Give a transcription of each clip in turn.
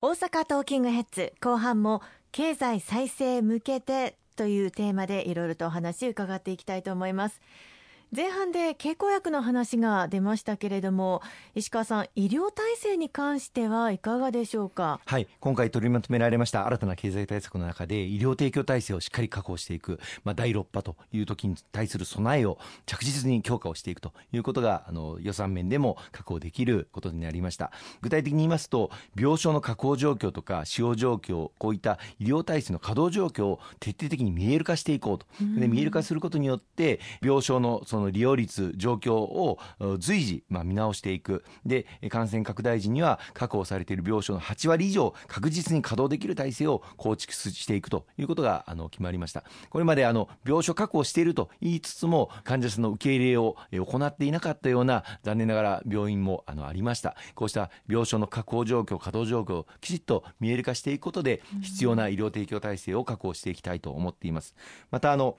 大阪トーキングヘッズ後半も経済再生向けてというテーマでいろいろとお話伺っていきたいと思います。前半で経口薬の話が出ましたけれども石川さん医療体制に関してはいかがでしょうか？はい今回取りまとめられました新たな経済対策の中で医療提供体制をしっかり確保していく、まあ、第6波という時に対する備えを着実に強化をしていくということがあの予算面でも確保できることになりました。具体的に言いますと病床の確保状況とか使用状況こういった医療体制の稼働状況を徹底的に見える化していこうと。で見える化することによって病床のそのその利用率状況を随時、まあ、見直していく。で感染拡大時には確保されている病床の8割以上確実に稼働できる体制を構築していくということがあの決まりました。これまであの病床確保していると言いつつも患者さんの受け入れを行っていなかったような残念ながら病院もあのありました。こうした病床の確保状況稼働状況をきちっと見える化していくことで必要な医療提供体制を確保していきたいと思っています。またあの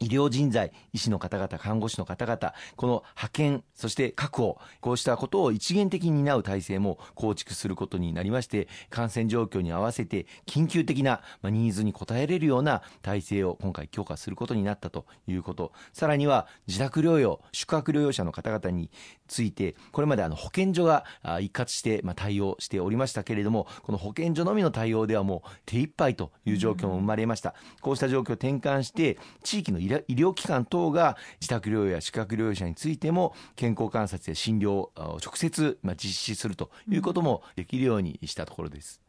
医療人材、医師の方々、看護師の方々、この派遣、そして確保、こうしたことを一元的に担う体制も構築することになりまして、感染状況に合わせて緊急的なニーズに応えれるような体制を今回強化することになったということ、さらには自宅療養、宿泊療養者の方々について、これまであの保健所が一括して対応しておりましたけれども、この保健所のみの対応ではもう手一杯という状況も生まれました。こうした状況を転換して、地域の医医療機関等が自宅療養や宿泊療養者についても健康観察や診療を直接実施するということもできるようにしたところです。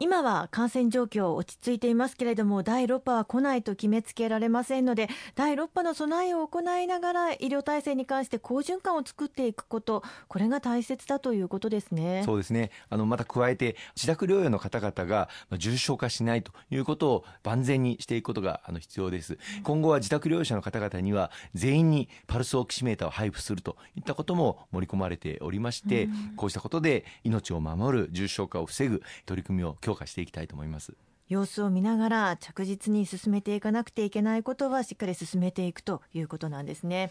今は感染状況落ち着いていますけれども第6波は来ないと決めつけられませんので第6波の備えを行いながら医療体制に関して好循環を作っていくことこれが大切だということですね。そうですね。あのまた加えて自宅療養の方々が重症化しないということを万全にしていくことがあの必要です。今後は自宅療養者の方々には全員にパルスオキシメーターを配布するといったことも盛り込まれておりまして、うん、こうしたことで命を守る重症化を防ぐ取り組みを強化していきたいと思います。様子を見ながら着実に進めていかなくてはいけないことはしっかり進めていくということなんですね。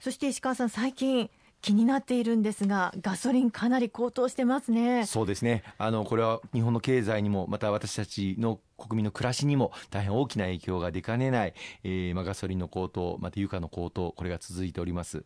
そして石川さん最近気になっているんですがガソリンかなり高騰してますね。そうですね。あのこれは日本の経済にもまた私たちの国民の暮らしにも大変大きな影響が出かねない、えーまあ、ガソリンの高騰また油価の高騰これが続いております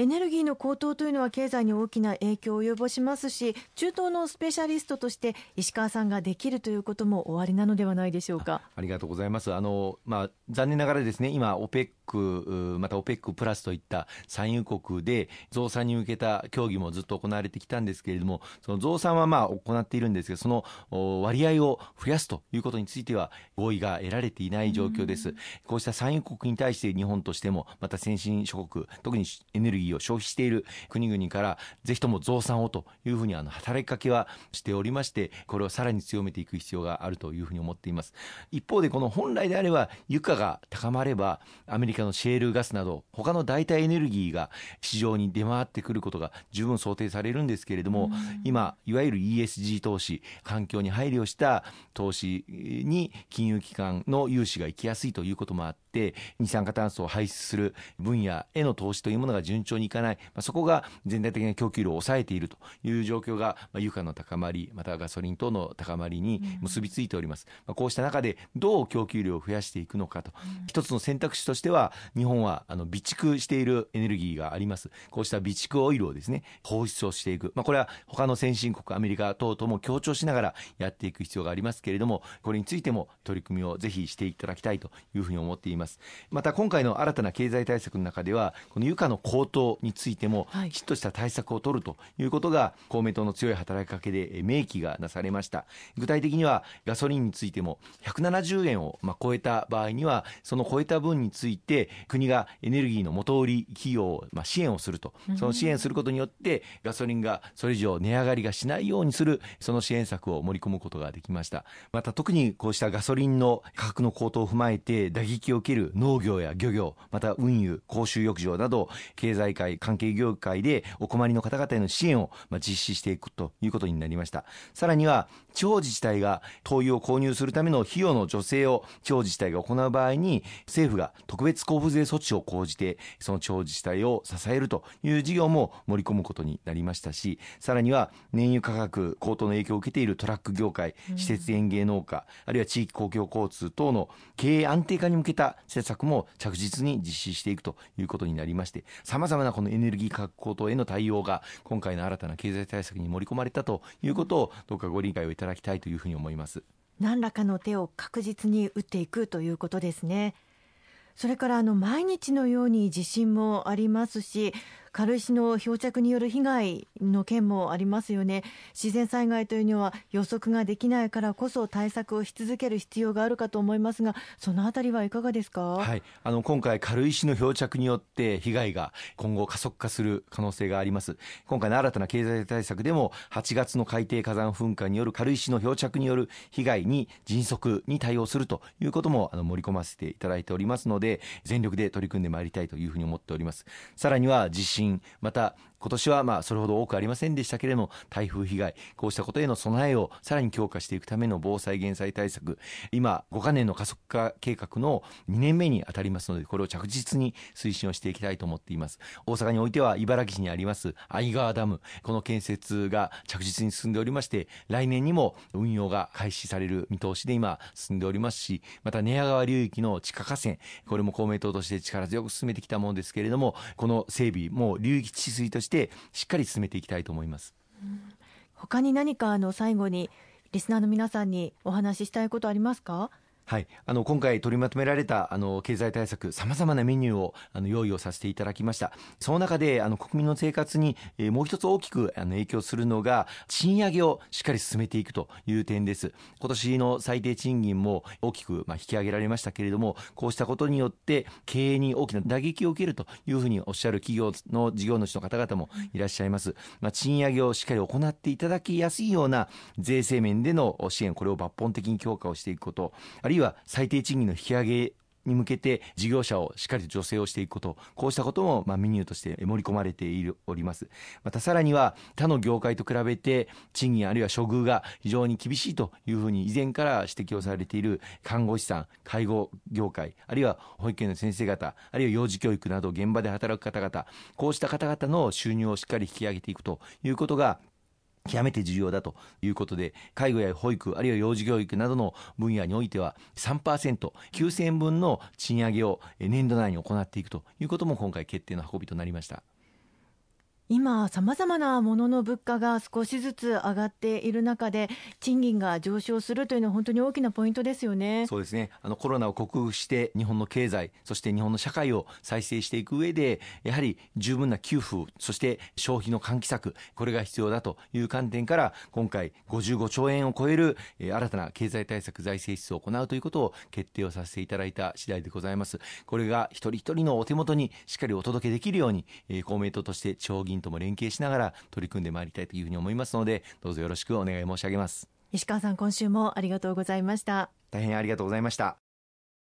エネルギーの高騰というのは経済に大きな影響を及ぼしますし中東のスペシャリストとして石川さんができるということも終わりなのではないでしょうか。ありがとうございます。あの、まあ、残念ながらですね今 OPEC また OPEC プラスといった産油国で増産に向けた協議もずっと行われてきたんですけれどもその増産はまあ行っているんですがその割合を増やすということについては合意が得られていない状況です、こうした産油国に対して日本としてもまた先進諸国特にエネルギーを消費している国々からぜひとも増産をというふうにあの働きかけはしておりましてこれをさらに強めていく必要があるというふうに思っています。一方でこの本来であれば油価が高まればアメリカカのシェールガスなど他の代替エネルギーが市場に出回ってくることが十分想定されるんですけれども、今いわゆる ESG 投資環境に配慮した投資に金融機関の融資が行きやすいということもあって二酸化炭素を排出する分野への投資というものが順調にいかない、まあ、そこが全体的な供給量を抑えているという状況が、まあ、油価の高まりまたガソリン等の高まりに結びついております、まあ、こうした中でどう供給量を増やしていくのかと、一つの選択肢としては日本はあの備蓄しているエネルギーがあります。こうした備蓄オイルをですね放出をしていく、まあ、これは他の先進国アメリカ等々も協調しながらやっていく必要がありますけれどもこれについても取り組みをぜひしていただきたいというふうに思っています。また今回の新たな経済対策の中ではこの油価の高騰についてもきちっとした対策を取るということが公明党の強い働きかけで明記がなされました。具体的にはガソリンについても170円をまあ超えた場合にはその超えた分について国がエネルギーの元売り企業をまあ支援をすると、その支援することによってガソリンがそれ以上値上がりがしないようにするその支援策を盛り込むことができました。また特にこうしたガソリンの価格の高騰を踏まえて打撃を受ける農業や漁業、また運輸、公衆浴場など、経済界、関係業界でお困りの方々への支援を実施していくということになりました。さらには、地方自治体が灯油を購入するための費用の助成を地方自治体が行う場合に、政府が特別交付税措置を講じて、その地方自治体を支えるという事業も盛り込むことになりましたし、さらには燃油価格高騰の影響を受けているトラック業界、施設園芸農家、あるいは地域公共交通等の経営安定化に向けた施策も着実に実施していくということになりまして、さまざまなこのエネルギー価格高騰への対応が今回の新たな経済対策に盛り込まれたということをどうかご理解をいただきたいというふうに思います。何らかの手を確実に打っていくということですね。それからあの毎日のように地震もありますし軽石の漂着による被害の件もありますよね。自然災害というのは予測ができないからこそ対策をし続ける必要があるかと思いますがそのあたりはいかがですか、はい、あの今回軽石の漂着によって被害が今後加速化する可能性があります。今回の新たな経済対策でも8月の海底火山噴火による軽石の漂着による被害に迅速に対応するということもあの盛り込ませていただいておりますので全力で取り組んでまいりたいというふうに思っております。さらには地震また今年はまあそれほど多くありませんでしたけれども台風被害こうしたことへの備えをさらに強化していくための防災減災対策。今5カ年の加速化計画の2年目に当たりますのでこれを着実に推進をしていきたいと思っています。大阪においては茨城市にあります相川ダム。この建設が着実に進んでおりまして来年にも運用が開始される見通しで今進んでおりますしまた寝屋川流域の地下河川これも公明党として力強く進めてきたものですけれどもこの整備もう流域治水としてしっかり進めていきたいと思います。他に何かあの最後にリスナーの皆さんにお話ししたいことありますか？はい、あの今回取りまとめられたあの経済対策、さまざまなメニューをあの用意をさせていただきました。その中であの国民の生活に、えー、もう一つ大きくあの影響するのが賃上げをしっかり進めていくという点です。今年の最低賃金も大きくまあ引き上げられましたけれども、こうしたことによって経営に大きな打撃を受けるというふうにおっしゃる企業の事業主の方々もいらっしゃいます。まあ、賃上げをしっかり行っていただきやすいような税制面での支援、これを抜本的に強化をしていくこと、あるいはは最低賃金の引き上げに向けて事業者をしっかりと助成をしていくこと、こうしたこともまメニューとして盛り込まれております。またさらには他の業界と比べて賃金あるいは処遇が非常に厳しいというふうに以前から指摘をされている看護師さん、介護業界、あるいは保育園の先生方、あるいは幼児教育など現場で働く方々、こうした方々の収入をしっかり引き上げていくということが極めて重要だということで、介護や保育、あるいは幼児教育などの分野においては3%、9000円分の賃上げを年度内に行っていくということも今回決定の運びとなりました。今さまざまなものの物価が少しずつ上がっている中で賃金が上昇するというのは本当に大きなポイントですよね。そうですね。あのコロナを克服して日本の経済そして日本の社会を再生していく上でやはり十分な給付そして消費の喚起策これが必要だという観点から今回55兆円を超える、え新たな経済対策財政出を行うということを決定をさせていただいた次第でございます。これが一人一人のお手元にしっかりお届けできるように、え公明党として地方議員とも連携しながら取り組んでまいりたいというふうに思いますのでどうぞよろしくお願い申し上げます石川さん今週もありがとうございました大変ありがとうございました